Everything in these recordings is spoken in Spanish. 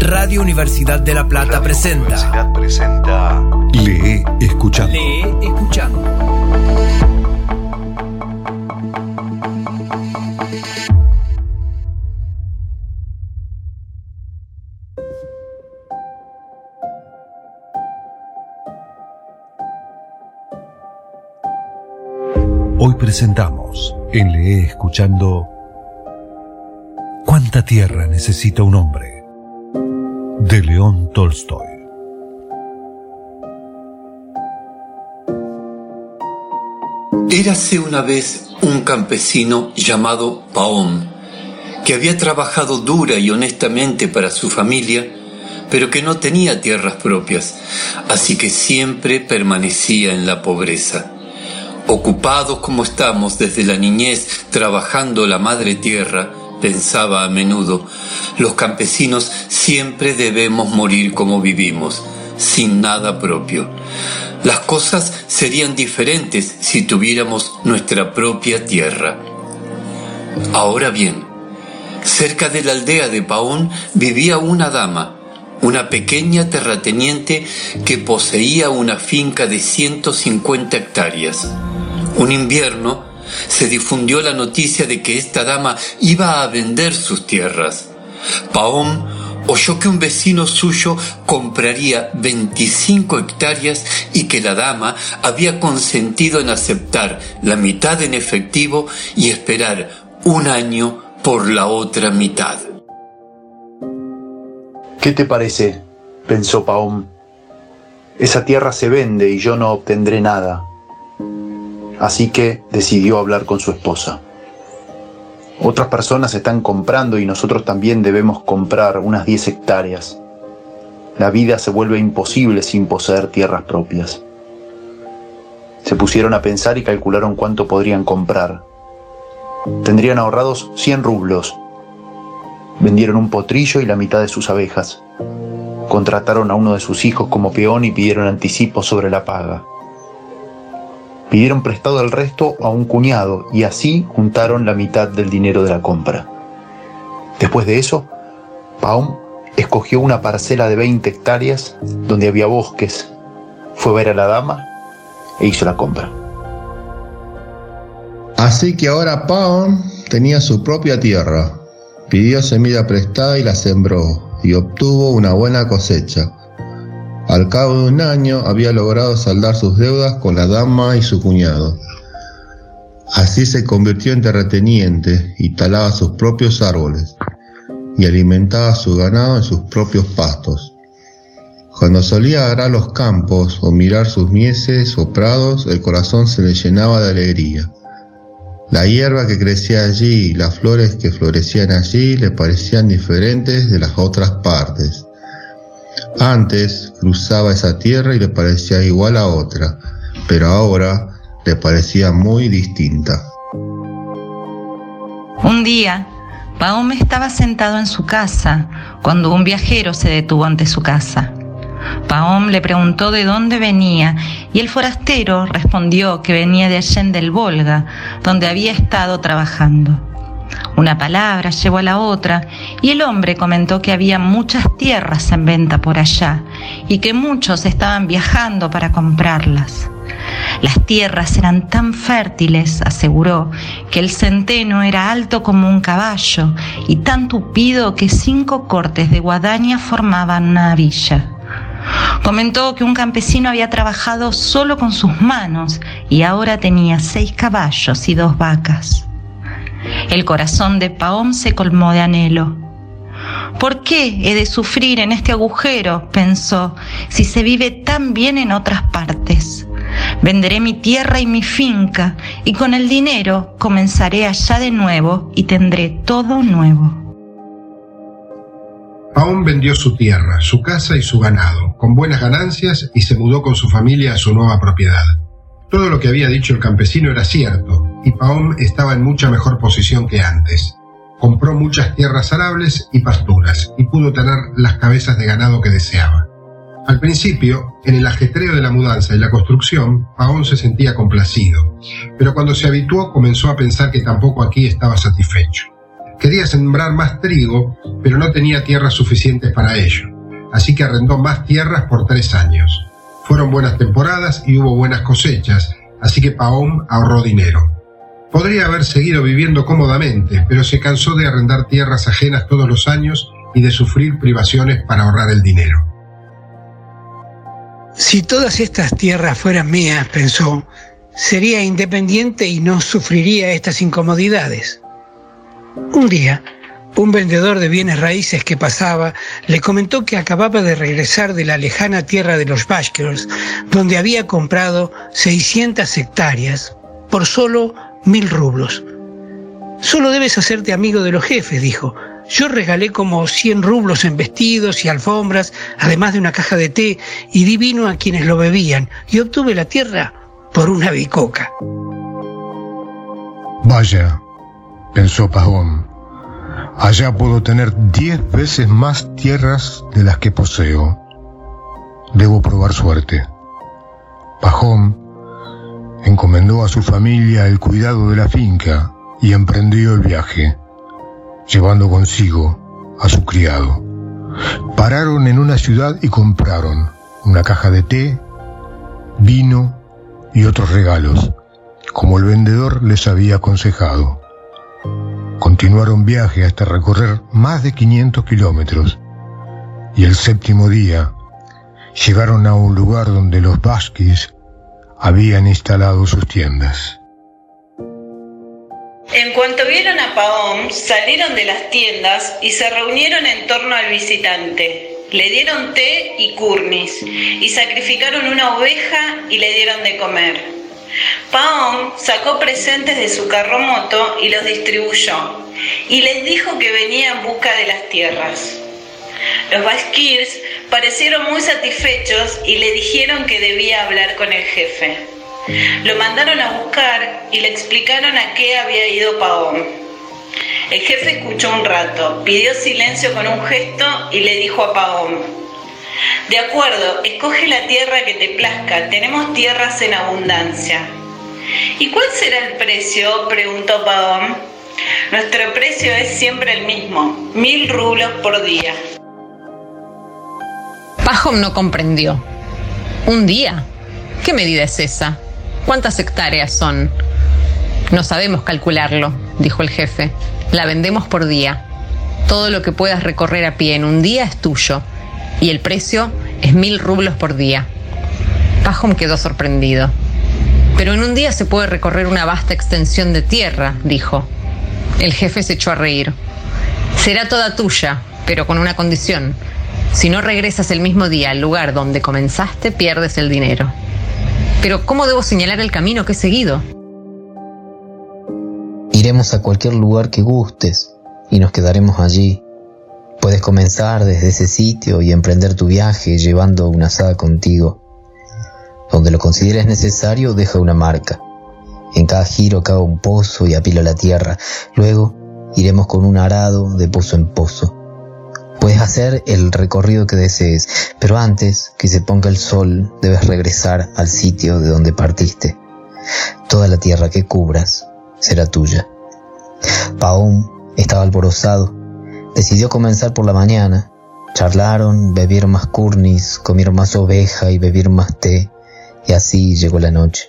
Radio Universidad de La Plata presenta. Universidad presenta. Lee escuchando. Lee escuchando. Hoy presentamos en Lee escuchando ¿Cuánta tierra necesita un hombre? De León Tolstoy. Érase una vez un campesino llamado Paón, que había trabajado dura y honestamente para su familia, pero que no tenía tierras propias, así que siempre permanecía en la pobreza. Ocupados como estamos desde la niñez trabajando la madre tierra, pensaba a menudo, los campesinos siempre debemos morir como vivimos, sin nada propio. Las cosas serían diferentes si tuviéramos nuestra propia tierra. Ahora bien, cerca de la aldea de Paón vivía una dama, una pequeña terrateniente que poseía una finca de 150 hectáreas. Un invierno se difundió la noticia de que esta dama iba a vender sus tierras. Paón oyó que un vecino suyo compraría 25 hectáreas y que la dama había consentido en aceptar la mitad en efectivo y esperar un año por la otra mitad. ¿Qué te parece? pensó Paón. Esa tierra se vende y yo no obtendré nada. Así que decidió hablar con su esposa. Otras personas están comprando y nosotros también debemos comprar unas 10 hectáreas. La vida se vuelve imposible sin poseer tierras propias. Se pusieron a pensar y calcularon cuánto podrían comprar. Tendrían ahorrados 100 rublos. Vendieron un potrillo y la mitad de sus abejas. Contrataron a uno de sus hijos como peón y pidieron anticipo sobre la paga. Pidieron prestado el resto a un cuñado y así juntaron la mitad del dinero de la compra. Después de eso, Paum escogió una parcela de 20 hectáreas donde había bosques, fue a ver a la dama e hizo la compra. Así que ahora Paum tenía su propia tierra, pidió semilla prestada y la sembró y obtuvo una buena cosecha. Al cabo de un año había logrado saldar sus deudas con la dama y su cuñado. Así se convirtió en terrateniente y talaba sus propios árboles y alimentaba su ganado en sus propios pastos. Cuando solía arar los campos o mirar sus mieses o prados, el corazón se le llenaba de alegría. La hierba que crecía allí y las flores que florecían allí le parecían diferentes de las otras partes. Antes cruzaba esa tierra y le parecía igual a otra, pero ahora le parecía muy distinta. Un día, Paome estaba sentado en su casa cuando un viajero se detuvo ante su casa. Paom le preguntó de dónde venía y el forastero respondió que venía de Allende del Volga, donde había estado trabajando. Una palabra llevó a la otra y el hombre comentó que había muchas tierras en venta por allá y que muchos estaban viajando para comprarlas. Las tierras eran tan fértiles, aseguró, que el centeno era alto como un caballo y tan tupido que cinco cortes de guadaña formaban una villa. Comentó que un campesino había trabajado solo con sus manos y ahora tenía seis caballos y dos vacas. El corazón de Paom se colmó de anhelo. ¿Por qué he de sufrir en este agujero? pensó, si se vive tan bien en otras partes. Venderé mi tierra y mi finca, y con el dinero comenzaré allá de nuevo y tendré todo nuevo. Paón vendió su tierra, su casa y su ganado, con buenas ganancias, y se mudó con su familia a su nueva propiedad. Todo lo que había dicho el campesino era cierto, y Paón estaba en mucha mejor posición que antes. Compró muchas tierras arables y pasturas, y pudo tener las cabezas de ganado que deseaba. Al principio, en el ajetreo de la mudanza y la construcción, Paón se sentía complacido, pero cuando se habituó comenzó a pensar que tampoco aquí estaba satisfecho. Quería sembrar más trigo, pero no tenía tierras suficientes para ello, así que arrendó más tierras por tres años. Fueron buenas temporadas y hubo buenas cosechas, así que Pahom ahorró dinero. Podría haber seguido viviendo cómodamente, pero se cansó de arrendar tierras ajenas todos los años y de sufrir privaciones para ahorrar el dinero. Si todas estas tierras fueran mías, pensó, sería independiente y no sufriría estas incomodidades. Un día, un vendedor de bienes raíces que pasaba le comentó que acababa de regresar de la lejana tierra de los Bashkirs, donde había comprado 600 hectáreas por solo mil rublos. Solo debes hacerte amigo de los jefes, dijo. Yo regalé como 100 rublos en vestidos y alfombras, además de una caja de té, y di vino a quienes lo bebían, y obtuve la tierra por una bicoca. Vaya, pensó Pajón, allá puedo tener diez veces más tierras de las que poseo. Debo probar suerte. Pajón encomendó a su familia el cuidado de la finca y emprendió el viaje, llevando consigo a su criado. Pararon en una ciudad y compraron una caja de té, vino y otros regalos, como el vendedor les había aconsejado. Continuaron viaje hasta recorrer más de 500 kilómetros y el séptimo día llegaron a un lugar donde los basquis habían instalado sus tiendas. En cuanto vieron a Paom, salieron de las tiendas y se reunieron en torno al visitante. Le dieron té y curnis y sacrificaron una oveja y le dieron de comer. Paom sacó presentes de su carromoto y los distribuyó y les dijo que venía en busca de las tierras. Los Baskirs parecieron muy satisfechos y le dijeron que debía hablar con el jefe. Lo mandaron a buscar y le explicaron a qué había ido Paón. El jefe escuchó un rato, pidió silencio con un gesto y le dijo a Paón, de acuerdo, escoge la tierra que te plazca, tenemos tierras en abundancia. ¿Y cuál será el precio? preguntó Paón. Nuestro precio es siempre el mismo, mil rublos por día. Pajom no comprendió. ¿Un día? ¿Qué medida es esa? ¿Cuántas hectáreas son? No sabemos calcularlo, dijo el jefe. La vendemos por día. Todo lo que puedas recorrer a pie en un día es tuyo. Y el precio es mil rublos por día. Pajom quedó sorprendido. Pero en un día se puede recorrer una vasta extensión de tierra, dijo. El jefe se echó a reír. Será toda tuya, pero con una condición si no regresas el mismo día al lugar donde comenzaste, pierdes el dinero. Pero ¿cómo debo señalar el camino que he seguido? Iremos a cualquier lugar que gustes y nos quedaremos allí. Puedes comenzar desde ese sitio y emprender tu viaje llevando una asada contigo. Donde lo consideres necesario, deja una marca. En cada giro cava un pozo y apila la tierra. Luego iremos con un arado de pozo en pozo Puedes hacer el recorrido que desees, pero antes que se ponga el sol debes regresar al sitio de donde partiste. Toda la tierra que cubras será tuya. Paum estaba alborozado. Decidió comenzar por la mañana. Charlaron, bebieron más curnis, comieron más oveja y bebieron más té. Y así llegó la noche.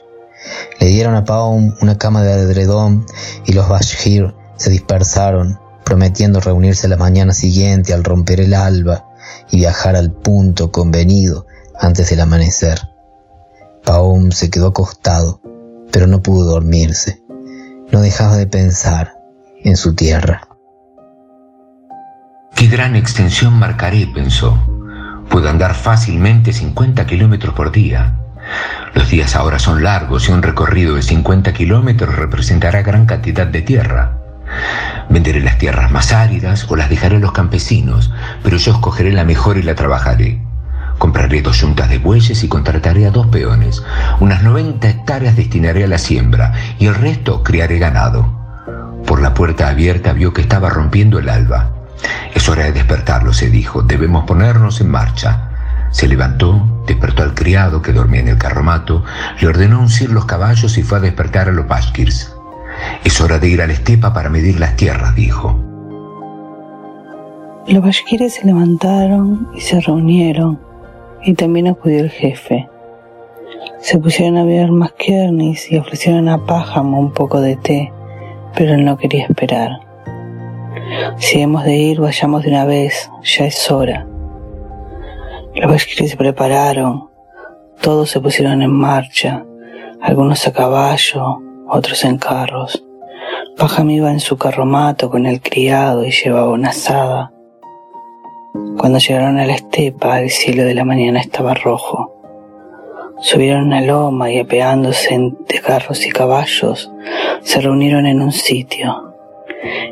Le dieron a Paum una cama de edredón y los Bashir se dispersaron prometiendo reunirse la mañana siguiente al romper el alba y viajar al punto convenido antes del amanecer. Paum se quedó acostado, pero no pudo dormirse. No dejaba de pensar en su tierra. Qué gran extensión marcaré, pensó. Puedo andar fácilmente 50 kilómetros por día. Los días ahora son largos y un recorrido de 50 kilómetros representará gran cantidad de tierra. Venderé las tierras más áridas o las dejaré a los campesinos, pero yo escogeré la mejor y la trabajaré. Compraré dos yuntas de bueyes y contrataré a dos peones. Unas 90 hectáreas destinaré a la siembra y el resto criaré ganado. Por la puerta abierta vio que estaba rompiendo el alba. Es hora de despertarlo, se dijo. Debemos ponernos en marcha. Se levantó, despertó al criado que dormía en el carromato, le ordenó uncir los caballos y fue a despertar a los Bashkirs. Es hora de ir a la estepa para medir las tierras, dijo. Los bashkires se levantaron y se reunieron, y también acudió el jefe. Se pusieron a beber más kernis y ofrecieron a Pájamo un poco de té, pero él no quería esperar. Si hemos de ir, vayamos de una vez, ya es hora. Los bashkires se prepararon, todos se pusieron en marcha, algunos a caballo, otros en carros. Pajam iba en su carromato con el criado y llevaba una asada. Cuando llegaron a la estepa, el cielo de la mañana estaba rojo. Subieron una loma y apeándose de carros y caballos, se reunieron en un sitio.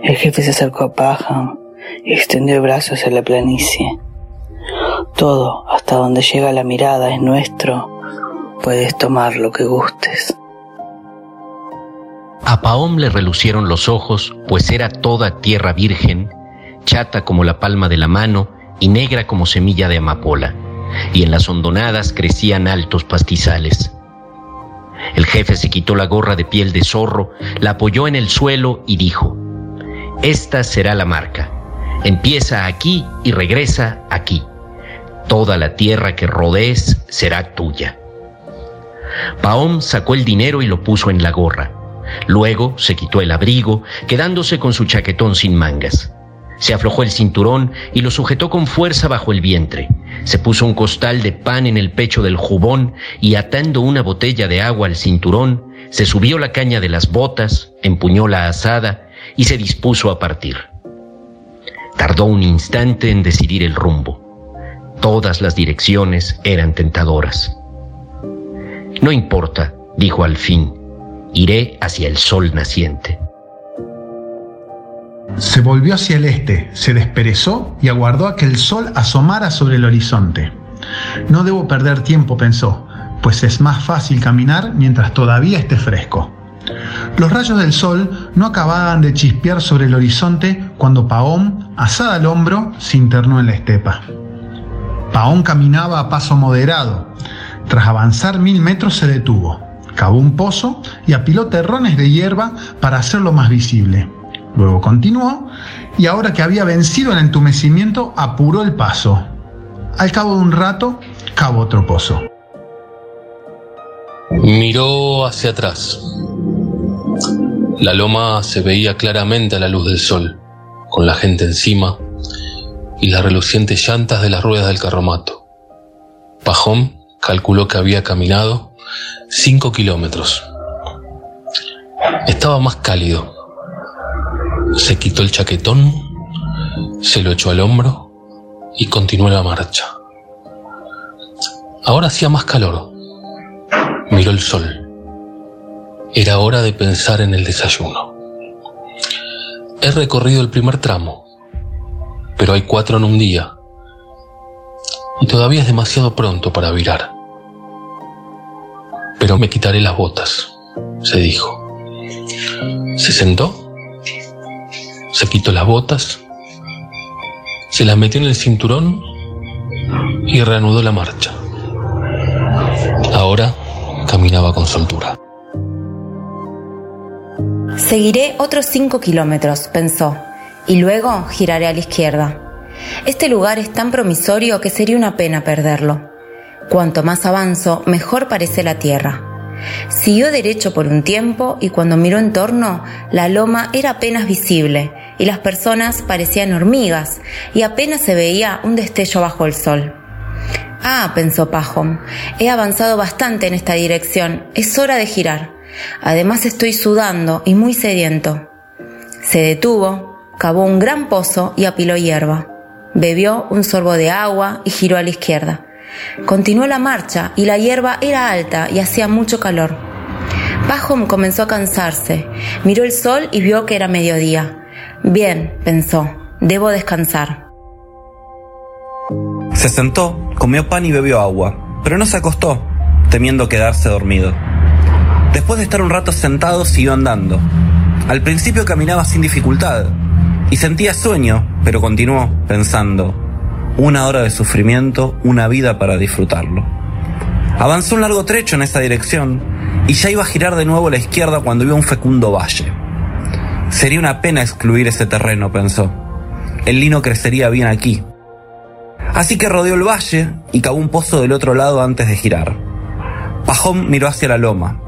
El jefe se acercó a Pajam y extendió el brazo hacia la planicie. Todo, hasta donde llega la mirada, es nuestro. Puedes tomar lo que gustes. A Paom le relucieron los ojos, pues era toda tierra virgen, chata como la palma de la mano y negra como semilla de amapola, y en las hondonadas crecían altos pastizales. El jefe se quitó la gorra de piel de zorro, la apoyó en el suelo y dijo, Esta será la marca. Empieza aquí y regresa aquí. Toda la tierra que rodees será tuya. Paom sacó el dinero y lo puso en la gorra. Luego se quitó el abrigo, quedándose con su chaquetón sin mangas. Se aflojó el cinturón y lo sujetó con fuerza bajo el vientre. Se puso un costal de pan en el pecho del jubón y atando una botella de agua al cinturón, se subió la caña de las botas, empuñó la asada y se dispuso a partir. Tardó un instante en decidir el rumbo. Todas las direcciones eran tentadoras. No importa, dijo al fin, iré hacia el sol naciente. Se volvió hacia el este, se desperezó y aguardó a que el sol asomara sobre el horizonte. No debo perder tiempo, pensó, pues es más fácil caminar mientras todavía esté fresco. Los rayos del sol no acababan de chispear sobre el horizonte cuando Paón, asada al hombro, se internó en la estepa. Paón caminaba a paso moderado. Tras avanzar mil metros se detuvo, cavó un pozo y apiló terrones de hierba para hacerlo más visible. Luego continuó y ahora que había vencido el entumecimiento apuró el paso. Al cabo de un rato, cavó otro pozo. Miró hacia atrás. La loma se veía claramente a la luz del sol, con la gente encima y las relucientes llantas de las ruedas del carromato. Pajón calculó que había caminado cinco kilómetros. Estaba más cálido. Se quitó el chaquetón, se lo echó al hombro y continuó la marcha. Ahora hacía más calor. Miró el sol. Era hora de pensar en el desayuno. He recorrido el primer tramo, pero hay cuatro en un día. Y todavía es demasiado pronto para virar. Pero me quitaré las botas, se dijo. Se sentó, se quitó las botas, se las metió en el cinturón y reanudó la marcha. Ahora caminaba con soltura. Seguiré otros cinco kilómetros, pensó, y luego giraré a la izquierda. Este lugar es tan promisorio que sería una pena perderlo. Cuanto más avanzo, mejor parece la tierra. Siguió derecho por un tiempo y cuando miró en torno, la loma era apenas visible y las personas parecían hormigas y apenas se veía un destello bajo el sol. Ah, pensó Pajón, he avanzado bastante en esta dirección, es hora de girar. Además estoy sudando y muy sediento. Se detuvo, cavó un gran pozo y apiló hierba. Bebió un sorbo de agua y giró a la izquierda. Continuó la marcha y la hierba era alta y hacía mucho calor. Pajón comenzó a cansarse. Miró el sol y vio que era mediodía. Bien, pensó, debo descansar. Se sentó, comió pan y bebió agua, pero no se acostó, temiendo quedarse dormido. Después de estar un rato sentado, siguió andando. Al principio caminaba sin dificultad y sentía sueño, pero continuó pensando, una hora de sufrimiento, una vida para disfrutarlo. Avanzó un largo trecho en esta dirección y ya iba a girar de nuevo a la izquierda cuando vio un fecundo valle. Sería una pena excluir ese terreno, pensó. el lino crecería bien aquí. Así que rodeó el valle y cavó un pozo del otro lado antes de girar. Pajón miró hacia la loma.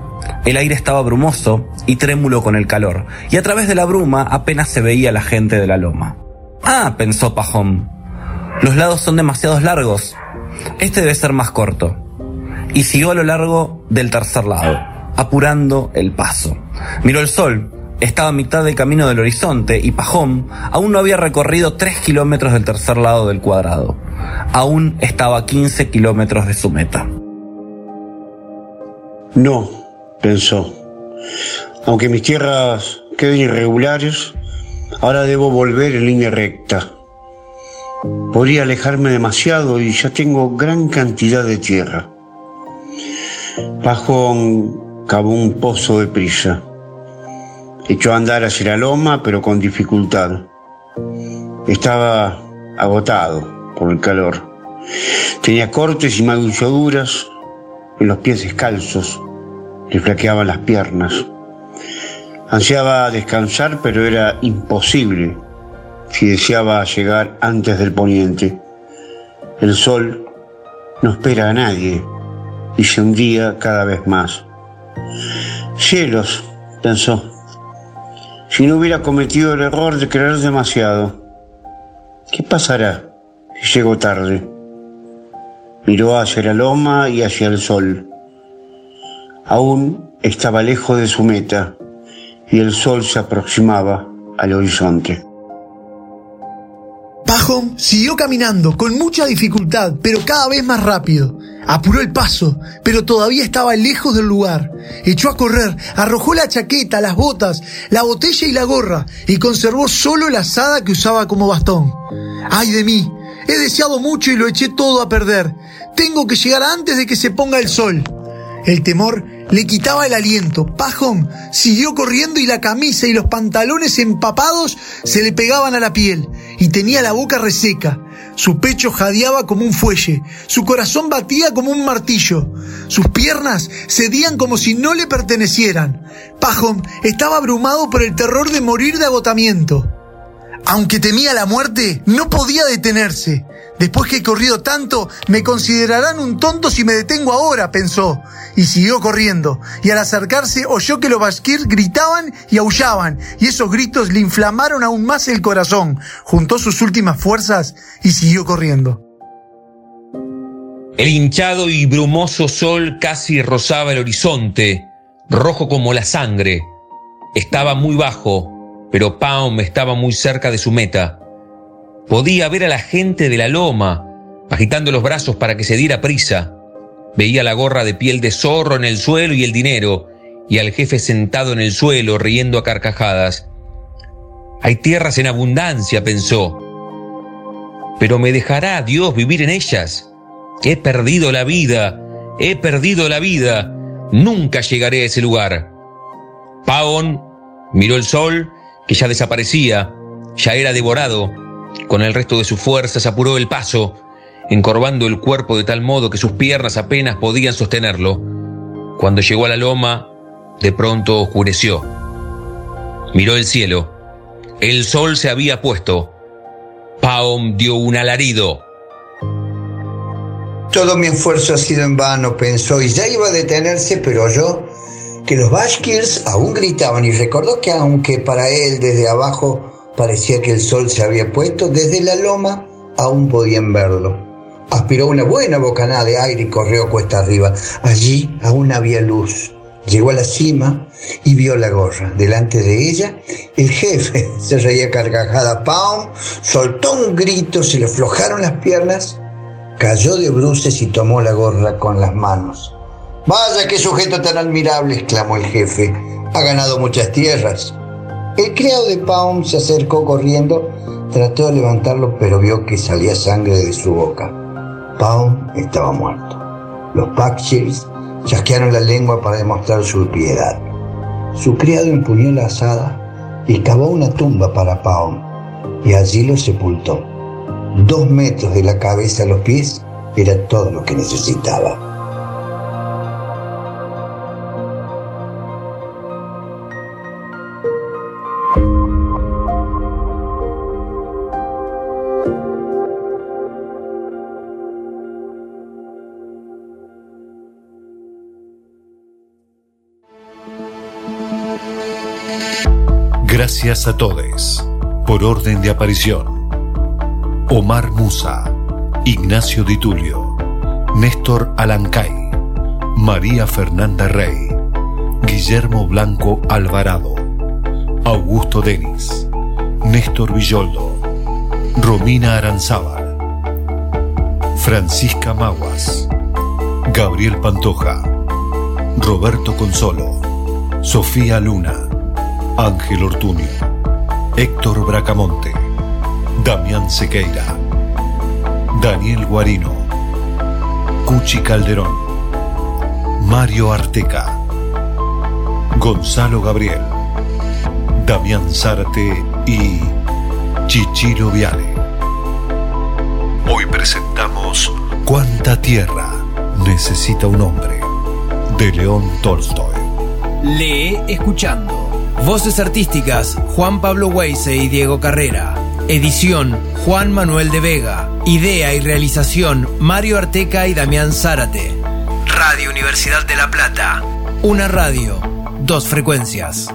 El aire estaba brumoso y trémulo con el calor, y a través de la bruma apenas se veía la gente de la loma. Ah, pensó Pajón, los lados son demasiados largos. Este debe ser más corto. Y siguió a lo largo del tercer lado, apurando el paso. Miró el sol, estaba a mitad del camino del horizonte y Pajón aún no había recorrido tres kilómetros del tercer lado del cuadrado. Aún estaba a 15 kilómetros de su meta. No, pensó. Aunque mis tierras queden irregulares, ahora debo volver en línea recta. Podría alejarme demasiado y ya tengo gran cantidad de tierra. Pajón cavó un pozo de prisa. Echó a andar hacia la loma, pero con dificultad. Estaba agotado por el calor. Tenía cortes y magulladuras en los pies descalzos. Le flaqueaban las piernas. Ansiaba descansar, pero era imposible si deseaba llegar antes del poniente. El sol no espera a nadie y se hundía cada vez más. Cielos, pensó, si no hubiera cometido el error de creer demasiado, ¿qué pasará si llego tarde? Miró hacia la loma y hacia el sol. Aún estaba lejos de su meta y el sol se aproximaba al horizonte. Pajón siguió caminando con mucha dificultad, pero cada vez más rápido. Apuró el paso, pero todavía estaba lejos del lugar. Echó a correr, arrojó la chaqueta, las botas, la botella y la gorra, y conservó solo la asada que usaba como bastón. ¡Ay de mí! He deseado mucho y lo eché todo a perder. Tengo que llegar antes de que se ponga el sol. El temor le quitaba el aliento. Pajón siguió corriendo y la camisa y los pantalones empapados se le pegaban a la piel y tenía la boca reseca. Su pecho jadeaba como un fuelle, su corazón batía como un martillo, sus piernas cedían como si no le pertenecieran. Pajón estaba abrumado por el terror de morir de agotamiento. Aunque temía la muerte, no podía detenerse. Después que he corrido tanto, me considerarán un tonto si me detengo ahora, pensó, y siguió corriendo. Y al acercarse oyó que los basquir gritaban y aullaban, y esos gritos le inflamaron aún más el corazón. Juntó sus últimas fuerzas y siguió corriendo. El hinchado y brumoso sol casi rozaba el horizonte, rojo como la sangre. Estaba muy bajo, pero Paum estaba muy cerca de su meta. Podía ver a la gente de la loma, agitando los brazos para que se diera prisa. Veía la gorra de piel de zorro en el suelo y el dinero, y al jefe sentado en el suelo riendo a carcajadas. Hay tierras en abundancia, pensó. Pero me dejará Dios vivir en ellas. He perdido la vida, he perdido la vida. Nunca llegaré a ese lugar. Paon miró el sol, que ya desaparecía, ya era devorado con el resto de sus fuerzas apuró el paso, encorvando el cuerpo de tal modo que sus piernas apenas podían sostenerlo. Cuando llegó a la loma, de pronto oscureció. Miró el cielo. El sol se había puesto. Paom dio un alarido. Todo mi esfuerzo ha sido en vano, pensó, y ya iba a detenerse, pero oyó que los Bashkirs aún gritaban y recordó que aunque para él desde abajo Parecía que el sol se había puesto, desde la loma aún podían verlo. Aspiró una buena bocanada de aire y corrió cuesta arriba. Allí aún había luz. Llegó a la cima y vio la gorra. Delante de ella, el jefe se reía carcajada. Paum soltó un grito, se le aflojaron las piernas, cayó de bruces y tomó la gorra con las manos. Vaya, qué sujeto tan admirable, exclamó el jefe. Ha ganado muchas tierras. El criado de Paum se acercó corriendo, trató de levantarlo, pero vio que salía sangre de su boca. Paum estaba muerto. Los Packshires chasquearon la lengua para demostrar su piedad. Su criado empuñó la asada y cavó una tumba para Paum y allí lo sepultó. Dos metros de la cabeza a los pies era todo lo que necesitaba. Gracias a todos. Por orden de aparición. Omar Musa, Ignacio Di Tulio, Néstor Alancay, María Fernanda Rey, Guillermo Blanco Alvarado, Augusto Denis, Néstor Villoldo, Romina Aranzábal, Francisca Maguas, Gabriel Pantoja, Roberto Consolo, Sofía Luna, Ángel Ortuño, Héctor Bracamonte, Damián Sequeira, Daniel Guarino, Cuchi Calderón, Mario Arteca, Gonzalo Gabriel, Damián Zárate y Chichiro Viale. Hoy presentamos ¿Cuánta tierra necesita un hombre? de León Tolstoy. Lee escuchando. Voces artísticas Juan Pablo Weise y Diego Carrera. Edición Juan Manuel de Vega. Idea y realización Mario Arteca y Damián Zárate. Radio Universidad de La Plata. Una radio, dos frecuencias.